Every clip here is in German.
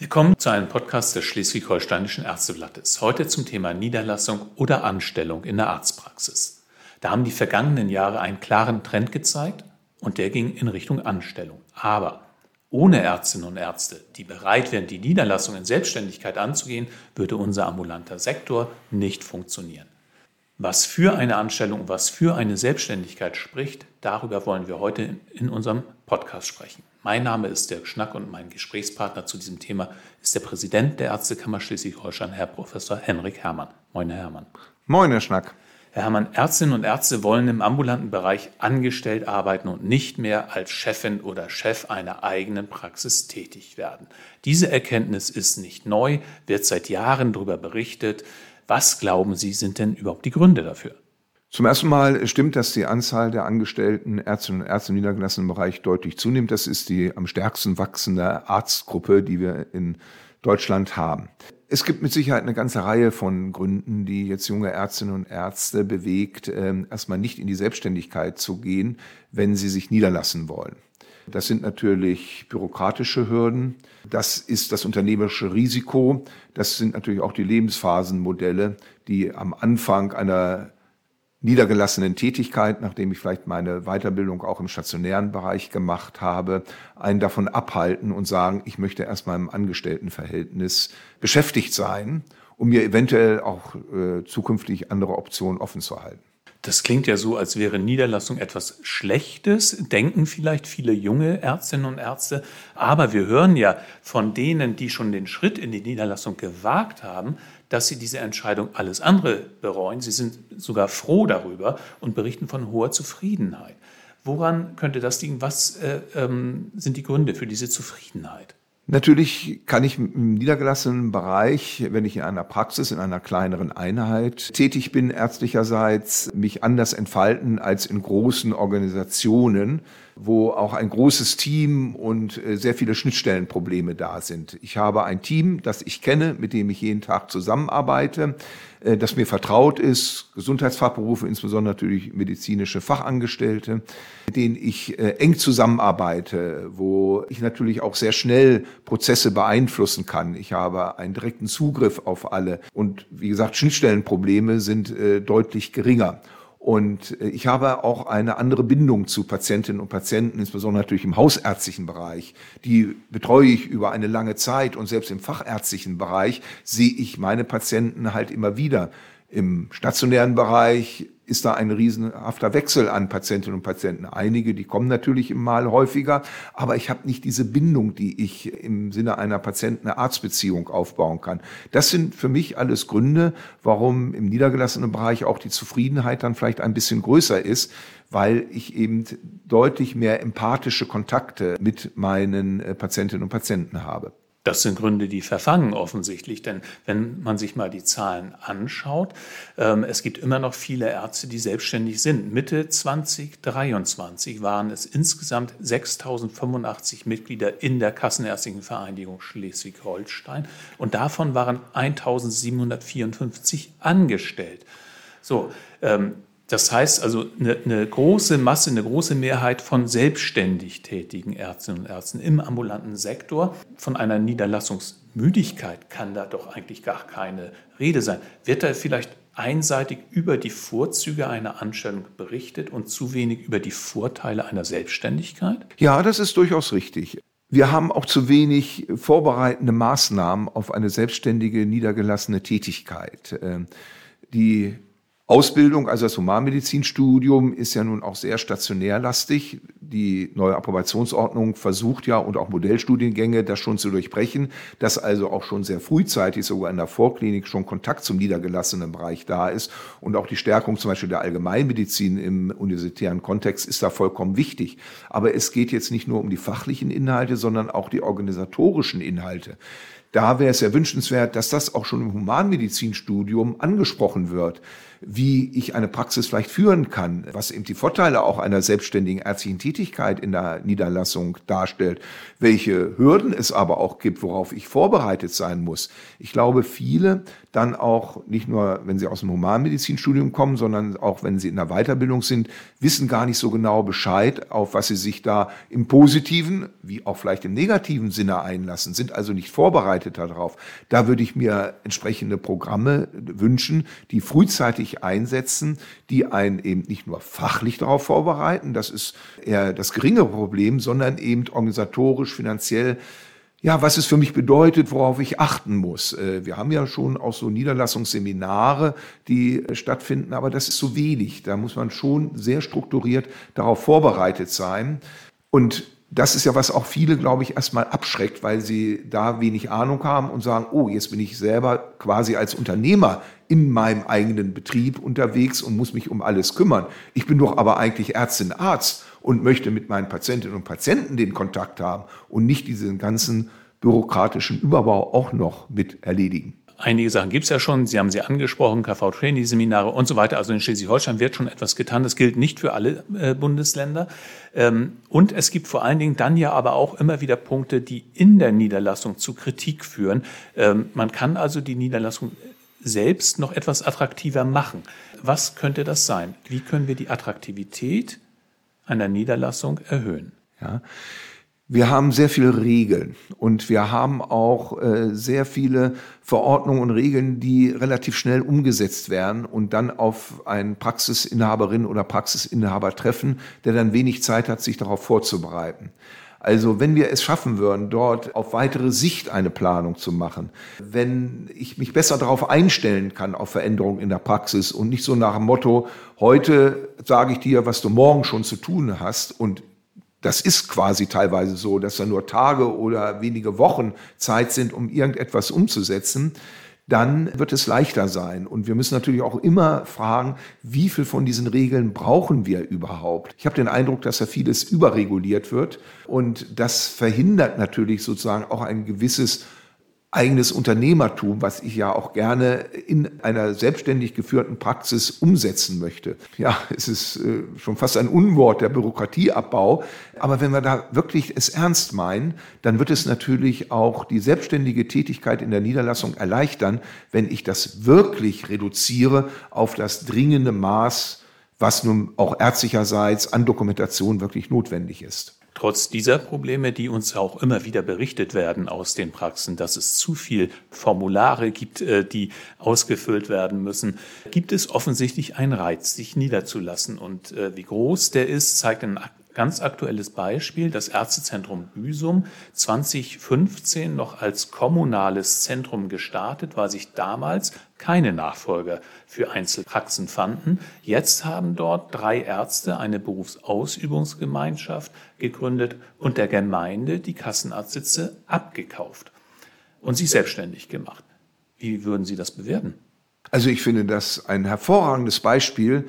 Willkommen zu einem Podcast des Schleswig-Holsteinischen Ärzteblattes. Heute zum Thema Niederlassung oder Anstellung in der Arztpraxis. Da haben die vergangenen Jahre einen klaren Trend gezeigt und der ging in Richtung Anstellung. Aber ohne Ärztinnen und Ärzte, die bereit wären, die Niederlassung in Selbstständigkeit anzugehen, würde unser ambulanter Sektor nicht funktionieren. Was für eine Anstellung, was für eine Selbstständigkeit spricht, darüber wollen wir heute in unserem Podcast sprechen. Mein Name ist Dirk Schnack und mein Gesprächspartner zu diesem Thema ist der Präsident der Ärztekammer Schleswig-Holstein, Herr Professor Henrik Herrmann. Moin, Herr Herrmann. Moin, Herr Schnack. Herr Herrmann, Ärztinnen und Ärzte wollen im ambulanten Bereich angestellt arbeiten und nicht mehr als Chefin oder Chef einer eigenen Praxis tätig werden. Diese Erkenntnis ist nicht neu, wird seit Jahren darüber berichtet. Was glauben Sie, sind denn überhaupt die Gründe dafür? Zum ersten Mal stimmt, dass die Anzahl der angestellten Ärztinnen und Ärzte im niedergelassenen Bereich deutlich zunimmt. Das ist die am stärksten wachsende Arztgruppe, die wir in Deutschland haben. Es gibt mit Sicherheit eine ganze Reihe von Gründen, die jetzt junge Ärztinnen und Ärzte bewegt, ähm, erstmal nicht in die Selbstständigkeit zu gehen, wenn sie sich niederlassen wollen. Das sind natürlich bürokratische Hürden. Das ist das unternehmerische Risiko. Das sind natürlich auch die Lebensphasenmodelle, die am Anfang einer niedergelassenen Tätigkeit, nachdem ich vielleicht meine Weiterbildung auch im stationären Bereich gemacht habe, einen davon abhalten und sagen, ich möchte erstmal im Angestelltenverhältnis beschäftigt sein, um mir eventuell auch äh, zukünftig andere Optionen offen zu halten. Das klingt ja so, als wäre Niederlassung etwas Schlechtes, denken vielleicht viele junge Ärztinnen und Ärzte. Aber wir hören ja von denen, die schon den Schritt in die Niederlassung gewagt haben, dass sie diese Entscheidung alles andere bereuen. Sie sind sogar froh darüber und berichten von hoher Zufriedenheit. Woran könnte das liegen? Was äh, ähm, sind die Gründe für diese Zufriedenheit? Natürlich kann ich im niedergelassenen Bereich, wenn ich in einer Praxis, in einer kleineren Einheit tätig bin, ärztlicherseits, mich anders entfalten als in großen Organisationen, wo auch ein großes Team und äh, sehr viele Schnittstellenprobleme da sind. Ich habe ein Team, das ich kenne, mit dem ich jeden Tag zusammenarbeite, das mir vertraut ist, Gesundheitsfachberufe, insbesondere natürlich medizinische Fachangestellte, mit denen ich äh, eng zusammenarbeite, wo ich natürlich auch sehr schnell Prozesse beeinflussen kann. Ich habe einen direkten Zugriff auf alle und wie gesagt, Schnittstellenprobleme sind deutlich geringer. Und äh, ich habe auch eine andere Bindung zu Patientinnen und Patienten, insbesondere natürlich im hausärztlichen Bereich. Die betreue ich über eine lange Zeit und selbst im fachärztlichen Bereich sehe ich meine Patienten halt immer wieder. Im stationären Bereich ist da ein riesenhafter Wechsel an Patientinnen und Patienten. Einige, die kommen natürlich mal häufiger, aber ich habe nicht diese Bindung, die ich im Sinne einer Patienten-Arzt-Beziehung aufbauen kann. Das sind für mich alles Gründe, warum im niedergelassenen Bereich auch die Zufriedenheit dann vielleicht ein bisschen größer ist, weil ich eben deutlich mehr empathische Kontakte mit meinen äh, Patientinnen und Patienten habe. Das sind Gründe, die verfangen offensichtlich, denn wenn man sich mal die Zahlen anschaut, ähm, es gibt immer noch viele Ärzte, die selbstständig sind. Mitte 2023 waren es insgesamt 6.085 Mitglieder in der Kassenärztlichen Vereinigung Schleswig-Holstein und davon waren 1.754 angestellt. So, ähm, das heißt also eine, eine, große Masse, eine große Mehrheit von selbstständig tätigen Ärztinnen und Ärzten im ambulanten Sektor. Von einer Niederlassungsmüdigkeit kann da doch eigentlich gar keine Rede sein. Wird da vielleicht einseitig über die Vorzüge einer Anstellung berichtet und zu wenig über die Vorteile einer Selbstständigkeit? Ja, das ist durchaus richtig. Wir haben auch zu wenig vorbereitende Maßnahmen auf eine selbstständige, niedergelassene Tätigkeit. Ähm, die Ausbildung, also das Humanmedizinstudium, ist ja nun auch sehr stationärlastig. Die neue Approbationsordnung versucht ja und auch Modellstudiengänge das schon zu durchbrechen, dass also auch schon sehr frühzeitig sogar in der Vorklinik schon Kontakt zum niedergelassenen Bereich da ist. Und auch die Stärkung zum Beispiel der Allgemeinmedizin im universitären Kontext ist da vollkommen wichtig. Aber es geht jetzt nicht nur um die fachlichen Inhalte, sondern auch die organisatorischen Inhalte. da wäre es ja wünschenswert, dass das auch schon im Humanmedizinstudium angesprochen wird wie ich eine Praxis vielleicht führen kann, was eben die Vorteile auch einer selbstständigen ärztlichen Tätigkeit in der Niederlassung darstellt, welche Hürden es aber auch gibt, worauf ich vorbereitet sein muss. Ich glaube, viele dann auch nicht nur, wenn sie aus dem Humanmedizinstudium kommen, sondern auch wenn sie in der Weiterbildung sind, wissen gar nicht so genau Bescheid, auf was sie sich da im positiven wie auch vielleicht im negativen Sinne einlassen, sind also nicht vorbereitet darauf. Da würde ich mir entsprechende Programme wünschen, die frühzeitig einsetzen, die einen eben nicht nur fachlich darauf vorbereiten, das ist eher das geringere Problem, sondern eben organisatorisch, finanziell ja, was es für mich bedeutet, worauf ich achten muss. Äh, wir haben ja schon auch so Niederlassungsseminare, die stattfinden, aber das ist so wenig. Da muss man schon sehr strukturiert darauf vorbereitet sein. Und das ist ja, was auch viele, glaube ich, erstmal abschreckt, weil sie da wenig Ahnung haben und sagen, oh, jetzt bin ich selber quasi als Unternehmer in meinem eigenen Betrieb unterwegs und muss mich um alles kümmern. Ich bin doch aber eigentlich Ärztin, Arzt und möchte mit meinen Patientinnen und Patienten den Kontakt haben und nicht diesen ganzen bürokratischen Überbau auch noch mit erledigen. Einige Sachen gibt es ja schon. Sie haben sie angesprochen, KV-Trainee-Seminare und so weiter. Also in Schleswig-Holstein wird schon etwas getan. Das gilt nicht für alle äh, Bundesländer. Ähm, und es gibt vor allen Dingen dann ja aber auch immer wieder Punkte, die in der Niederlassung zu Kritik führen. Ähm, man kann also die Niederlassung selbst noch etwas attraktiver machen. Was könnte das sein? Wie können wir die Attraktivität einer Niederlassung erhöhen? Ja. Wir haben sehr viele Regeln und wir haben auch äh, sehr viele Verordnungen und Regeln, die relativ schnell umgesetzt werden und dann auf einen Praxisinhaberin oder Praxisinhaber treffen, der dann wenig Zeit hat, sich darauf vorzubereiten. Also wenn wir es schaffen würden, dort auf weitere Sicht eine Planung zu machen, wenn ich mich besser darauf einstellen kann auf Veränderungen in der Praxis und nicht so nach dem Motto, heute sage ich dir, was du morgen schon zu tun hast und das ist quasi teilweise so, dass da nur Tage oder wenige Wochen Zeit sind, um irgendetwas umzusetzen. Dann wird es leichter sein. Und wir müssen natürlich auch immer fragen, wie viel von diesen Regeln brauchen wir überhaupt? Ich habe den Eindruck, dass da vieles überreguliert wird. Und das verhindert natürlich sozusagen auch ein gewisses eigenes Unternehmertum, was ich ja auch gerne in einer selbstständig geführten Praxis umsetzen möchte. Ja, es ist äh, schon fast ein Unwort, der Bürokratieabbau. Aber wenn wir da wirklich es ernst meinen, dann wird es natürlich auch die selbstständige Tätigkeit in der Niederlassung erleichtern, wenn ich das wirklich reduziere auf das dringende Maß, was nun auch ärztlicherseits an Dokumentation wirklich notwendig ist. Trotz dieser Probleme, die uns auch immer wieder berichtet werden aus den Praxen, dass es zu viel Formulare gibt, äh, die ausgefüllt werden müssen, gibt es offensichtlich einen Reiz, sich niederzulassen. Und äh, wie groß der ist, zeigt ein Ganz aktuelles Beispiel, das Ärztezentrum Büsum, 2015 noch als kommunales Zentrum gestartet, weil sich damals keine Nachfolger für Einzelpraxen fanden. Jetzt haben dort drei Ärzte eine Berufsausübungsgemeinschaft gegründet und der Gemeinde die Kassenarztsitze abgekauft und sich selbstständig gemacht. Wie würden Sie das bewerten? Also ich finde das ein hervorragendes Beispiel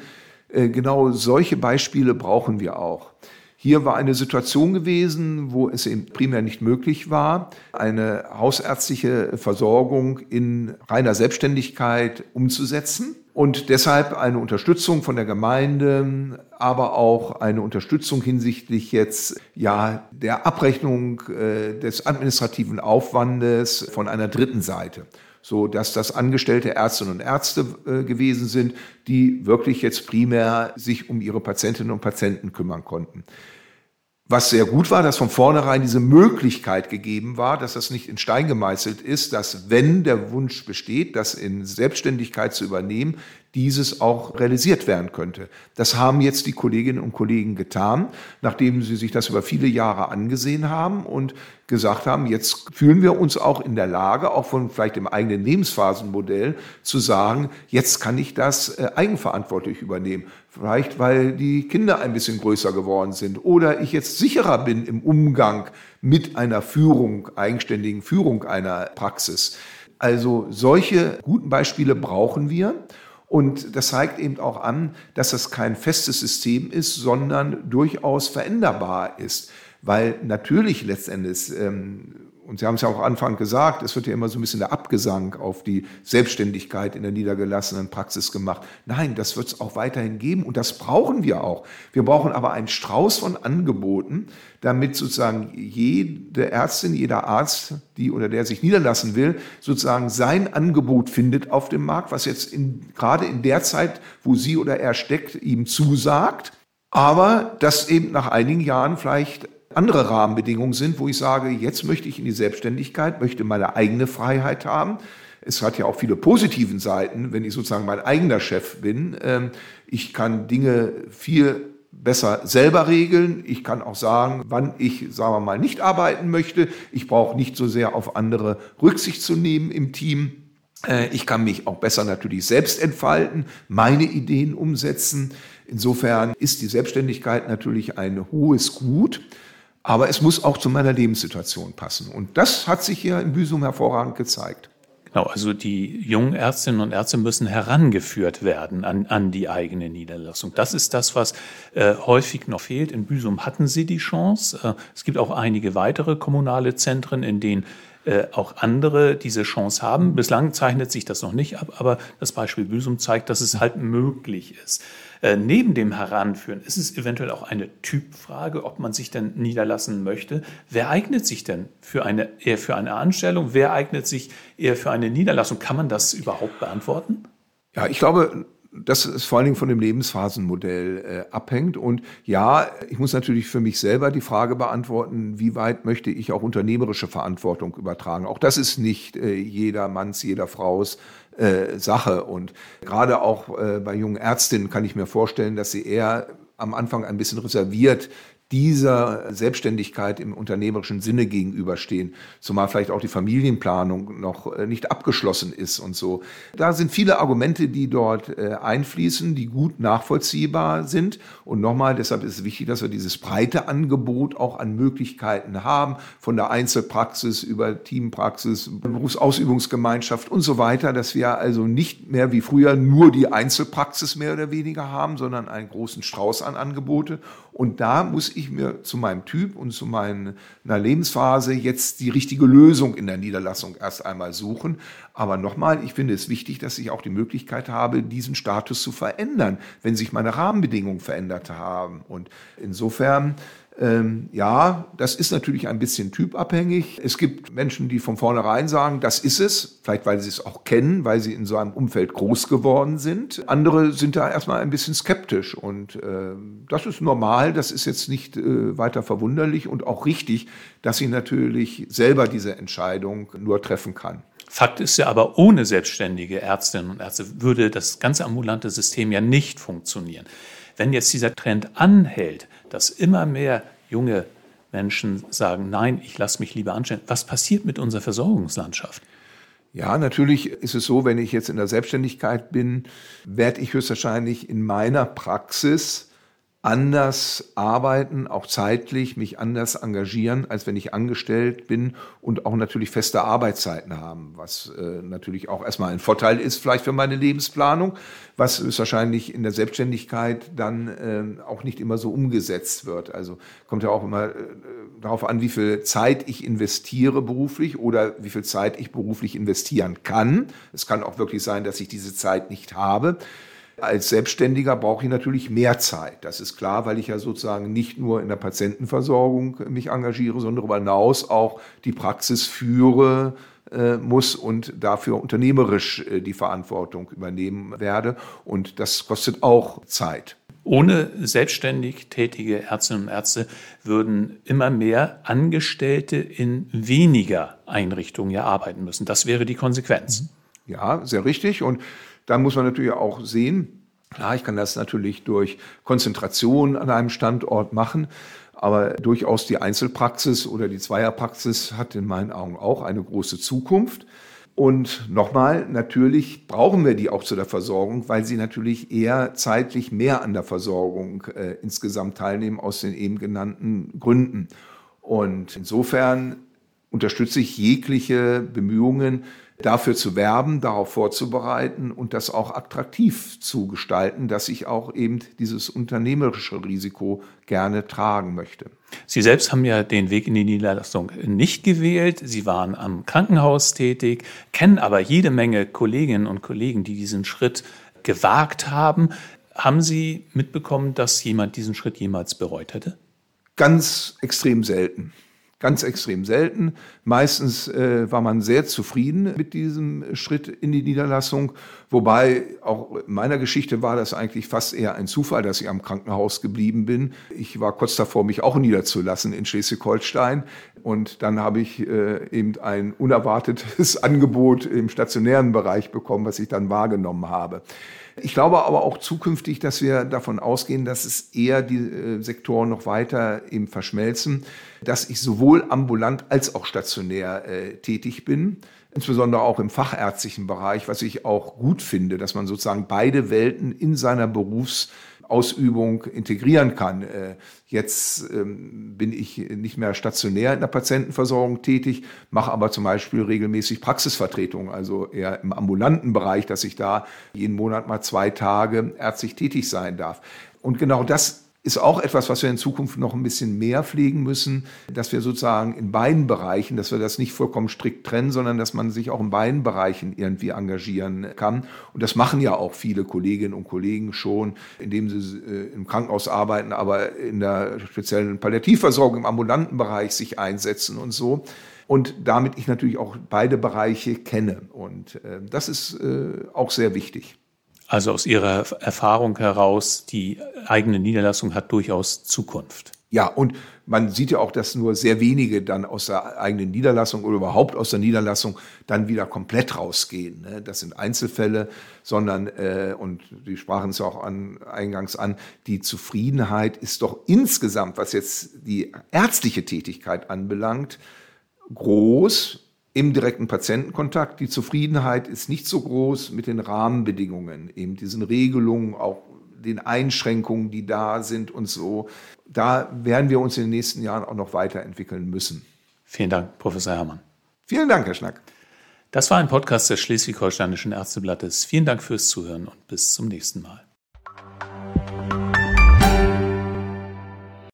genau solche Beispiele brauchen wir auch. Hier war eine Situation gewesen, wo es eben primär nicht möglich war, eine hausärztliche Versorgung in reiner Selbstständigkeit umzusetzen und deshalb eine Unterstützung von der Gemeinde, aber auch eine Unterstützung hinsichtlich jetzt ja der Abrechnung äh, des administrativen Aufwandes von einer dritten Seite so dass das angestellte Ärztinnen und Ärzte äh, gewesen sind, die wirklich jetzt primär sich um ihre Patientinnen und Patienten kümmern konnten. Was sehr gut war, dass von vornherein diese Möglichkeit gegeben war, dass das nicht in Stein gemeißelt ist, dass wenn der Wunsch besteht, das in Selbstständigkeit zu übernehmen, dieses auch realisiert werden könnte. Das haben jetzt die Kolleginnen und Kollegen getan, nachdem sie sich das über viele Jahre angesehen haben und gesagt haben, jetzt fühlen wir uns auch in der Lage, auch von vielleicht dem eigenen Lebensphasenmodell zu sagen, jetzt kann ich das äh, eigenverantwortlich übernehmen. Vielleicht, weil die Kinder ein bisschen größer geworden sind oder ich jetzt sicherer bin im Umgang mit einer Führung, eigenständigen Führung einer Praxis. Also solche guten Beispiele brauchen wir. Und das zeigt eben auch an, dass das kein festes System ist, sondern durchaus veränderbar ist. Weil natürlich letztendlich, ähm, und Sie haben es ja auch Anfang gesagt, es wird ja immer so ein bisschen der Abgesang auf die Selbstständigkeit in der niedergelassenen Praxis gemacht. Nein, das wird es auch weiterhin geben und das brauchen wir auch. Wir brauchen aber einen Strauß von Angeboten, damit sozusagen jede Ärztin, jeder Arzt, die oder der sich niederlassen will, sozusagen sein Angebot findet auf dem Markt, was jetzt in, gerade in der Zeit, wo sie oder er steckt, ihm zusagt. Aber das eben nach einigen Jahren vielleicht andere Rahmenbedingungen sind, wo ich sage, jetzt möchte ich in die Selbstständigkeit, möchte meine eigene Freiheit haben. Es hat ja auch viele positiven Seiten, wenn ich sozusagen mein eigener Chef bin. Ähm, ich kann Dinge viel besser selber regeln. Ich kann auch sagen, wann ich, sagen wir mal, nicht arbeiten möchte. Ich brauche nicht so sehr auf andere Rücksicht zu nehmen im Team. Äh, ich kann mich auch besser natürlich selbst entfalten, meine Ideen umsetzen. Insofern ist die Selbstständigkeit natürlich ein hohes Gut. Aber es muss auch zu meiner Lebenssituation passen. Und das hat sich hier in Büsum hervorragend gezeigt. Genau, also die jungen Ärztinnen und Ärzte müssen herangeführt werden an, an die eigene Niederlassung. Das ist das, was äh, häufig noch fehlt. In Büsum hatten sie die Chance. Äh, es gibt auch einige weitere kommunale Zentren, in denen äh, auch andere diese Chance haben. Bislang zeichnet sich das noch nicht ab, aber das Beispiel Büsum zeigt, dass es halt möglich ist. Äh, neben dem Heranführen ist es eventuell auch eine Typfrage, ob man sich denn niederlassen möchte. Wer eignet sich denn für eine, eher für eine Anstellung? Wer eignet sich eher für eine Niederlassung? Kann man das überhaupt beantworten? Ja, ich glaube, dass es vor allen Dingen von dem Lebensphasenmodell äh, abhängt. Und ja, ich muss natürlich für mich selber die Frage beantworten, wie weit möchte ich auch unternehmerische Verantwortung übertragen. Auch das ist nicht äh, jeder Manns, jeder Fraus äh, Sache. Und gerade auch äh, bei jungen Ärztinnen kann ich mir vorstellen, dass sie eher am Anfang ein bisschen reserviert dieser Selbstständigkeit im unternehmerischen Sinne gegenüberstehen, zumal vielleicht auch die Familienplanung noch äh, nicht abgeschlossen ist und so. Da sind viele Argumente, die dort äh, einfließen, die gut nachvollziehbar sind. Und nochmal, deshalb ist es wichtig, dass wir dieses breite Angebot auch an Möglichkeiten haben, von der Einzelpraxis über Teampraxis, Berufsausübungsgemeinschaft und so weiter, dass wir also nicht mehr wie früher nur die Einzelpraxis mehr oder weniger haben, sondern einen großen Strauß an Angebote. Und da muss ich mir zu meinem Typ und zu meiner Lebensphase jetzt die richtige Lösung in der Niederlassung erst einmal suchen. Aber nochmal, ich finde es wichtig, dass ich auch die Möglichkeit habe, diesen Status zu verändern, wenn sich meine Rahmenbedingungen verändert haben. Und insofern ähm, ja, das ist natürlich ein bisschen typabhängig. Es gibt Menschen, die von vornherein sagen, das ist es, vielleicht weil sie es auch kennen, weil sie in so einem Umfeld groß geworden sind. Andere sind da erstmal ein bisschen skeptisch und äh, das ist normal, das ist jetzt nicht äh, weiter verwunderlich und auch richtig, dass sie natürlich selber diese Entscheidung nur treffen kann. Fakt ist ja aber, ohne selbstständige Ärztinnen und Ärzte würde das ganze ambulante System ja nicht funktionieren. Wenn jetzt dieser Trend anhält, dass immer mehr junge Menschen sagen, nein, ich lasse mich lieber anstellen. Was passiert mit unserer Versorgungslandschaft? Ja, natürlich ist es so, wenn ich jetzt in der Selbstständigkeit bin, werde ich höchstwahrscheinlich in meiner Praxis anders arbeiten, auch zeitlich mich anders engagieren, als wenn ich angestellt bin und auch natürlich feste Arbeitszeiten haben, was äh, natürlich auch erstmal ein Vorteil ist vielleicht für meine Lebensplanung, was ist wahrscheinlich in der Selbstständigkeit dann äh, auch nicht immer so umgesetzt wird. Also kommt ja auch immer äh, darauf an, wie viel Zeit ich investiere beruflich oder wie viel Zeit ich beruflich investieren kann. Es kann auch wirklich sein, dass ich diese Zeit nicht habe. Als Selbstständiger brauche ich natürlich mehr Zeit. Das ist klar, weil ich ja sozusagen nicht nur in der Patientenversorgung mich engagiere, sondern darüber hinaus auch die Praxis führe, äh, muss und dafür unternehmerisch äh, die Verantwortung übernehmen werde. Und das kostet auch Zeit. Ohne selbstständig tätige Ärztinnen und Ärzte würden immer mehr Angestellte in weniger Einrichtungen ja arbeiten müssen. Das wäre die Konsequenz. Ja, sehr richtig. Und dann muss man natürlich auch sehen, klar, ich kann das natürlich durch Konzentration an einem Standort machen, aber durchaus die Einzelpraxis oder die Zweierpraxis hat in meinen Augen auch eine große Zukunft. Und nochmal, natürlich brauchen wir die auch zu der Versorgung, weil sie natürlich eher zeitlich mehr an der Versorgung äh, insgesamt teilnehmen aus den eben genannten Gründen. Und insofern unterstütze ich jegliche Bemühungen, dafür zu werben, darauf vorzubereiten und das auch attraktiv zu gestalten, dass ich auch eben dieses unternehmerische Risiko gerne tragen möchte. Sie selbst haben ja den Weg in die Niederlassung nicht gewählt. Sie waren am Krankenhaus tätig, kennen aber jede Menge Kolleginnen und Kollegen, die diesen Schritt gewagt haben. Haben Sie mitbekommen, dass jemand diesen Schritt jemals bereut hätte? Ganz extrem selten. Ganz extrem selten. Meistens äh, war man sehr zufrieden mit diesem Schritt in die Niederlassung. Wobei auch in meiner Geschichte war das eigentlich fast eher ein Zufall, dass ich am Krankenhaus geblieben bin. Ich war kurz davor, mich auch niederzulassen in Schleswig-Holstein. Und dann habe ich äh, eben ein unerwartetes Angebot im stationären Bereich bekommen, was ich dann wahrgenommen habe. Ich glaube aber auch zukünftig, dass wir davon ausgehen, dass es eher die äh, Sektoren noch weiter eben verschmelzen, dass ich sowohl ambulant als auch stationär äh, tätig bin insbesondere auch im fachärztlichen Bereich, was ich auch gut finde, dass man sozusagen beide Welten in seiner Berufs- Ausübung integrieren kann. Äh, jetzt ähm, bin ich nicht mehr stationär in der Patientenversorgung tätig, mache aber zum Beispiel regelmäßig Praxisvertretung, also eher im ambulanten Bereich, dass ich da jeden Monat mal zwei Tage ärztlich tätig sein darf. Und genau das ist auch etwas, was wir in Zukunft noch ein bisschen mehr pflegen müssen, dass wir sozusagen in beiden Bereichen, dass wir das nicht vollkommen strikt trennen, sondern dass man sich auch in beiden Bereichen irgendwie engagieren kann. Und das machen ja auch viele Kolleginnen und Kollegen schon, indem sie äh, im Krankenhaus arbeiten, aber in der speziellen Palliativversorgung im ambulanten Bereich sich einsetzen und so. Und damit ich natürlich auch beide Bereiche kenne. Und äh, das ist äh, auch sehr wichtig. Also aus Ihrer Erfahrung heraus, die eigene Niederlassung hat durchaus Zukunft. Ja, und man sieht ja auch, dass nur sehr wenige dann aus der eigenen Niederlassung oder überhaupt aus der Niederlassung dann wieder komplett rausgehen. Ne? Das sind Einzelfälle, sondern, äh, und die sprachen es ja auch an, eingangs an, die Zufriedenheit ist doch insgesamt, was jetzt die ärztliche Tätigkeit anbelangt, groß im direkten Patientenkontakt. Die Zufriedenheit ist nicht so groß mit den Rahmenbedingungen, eben diesen Regelungen, auch den Einschränkungen, die da sind und so. Da werden wir uns in den nächsten Jahren auch noch weiterentwickeln müssen. Vielen Dank, Professor Herrmann. Vielen Dank, Herr Schnack. Das war ein Podcast des Schleswig-Holsteinischen Ärzteblattes. Vielen Dank fürs Zuhören und bis zum nächsten Mal.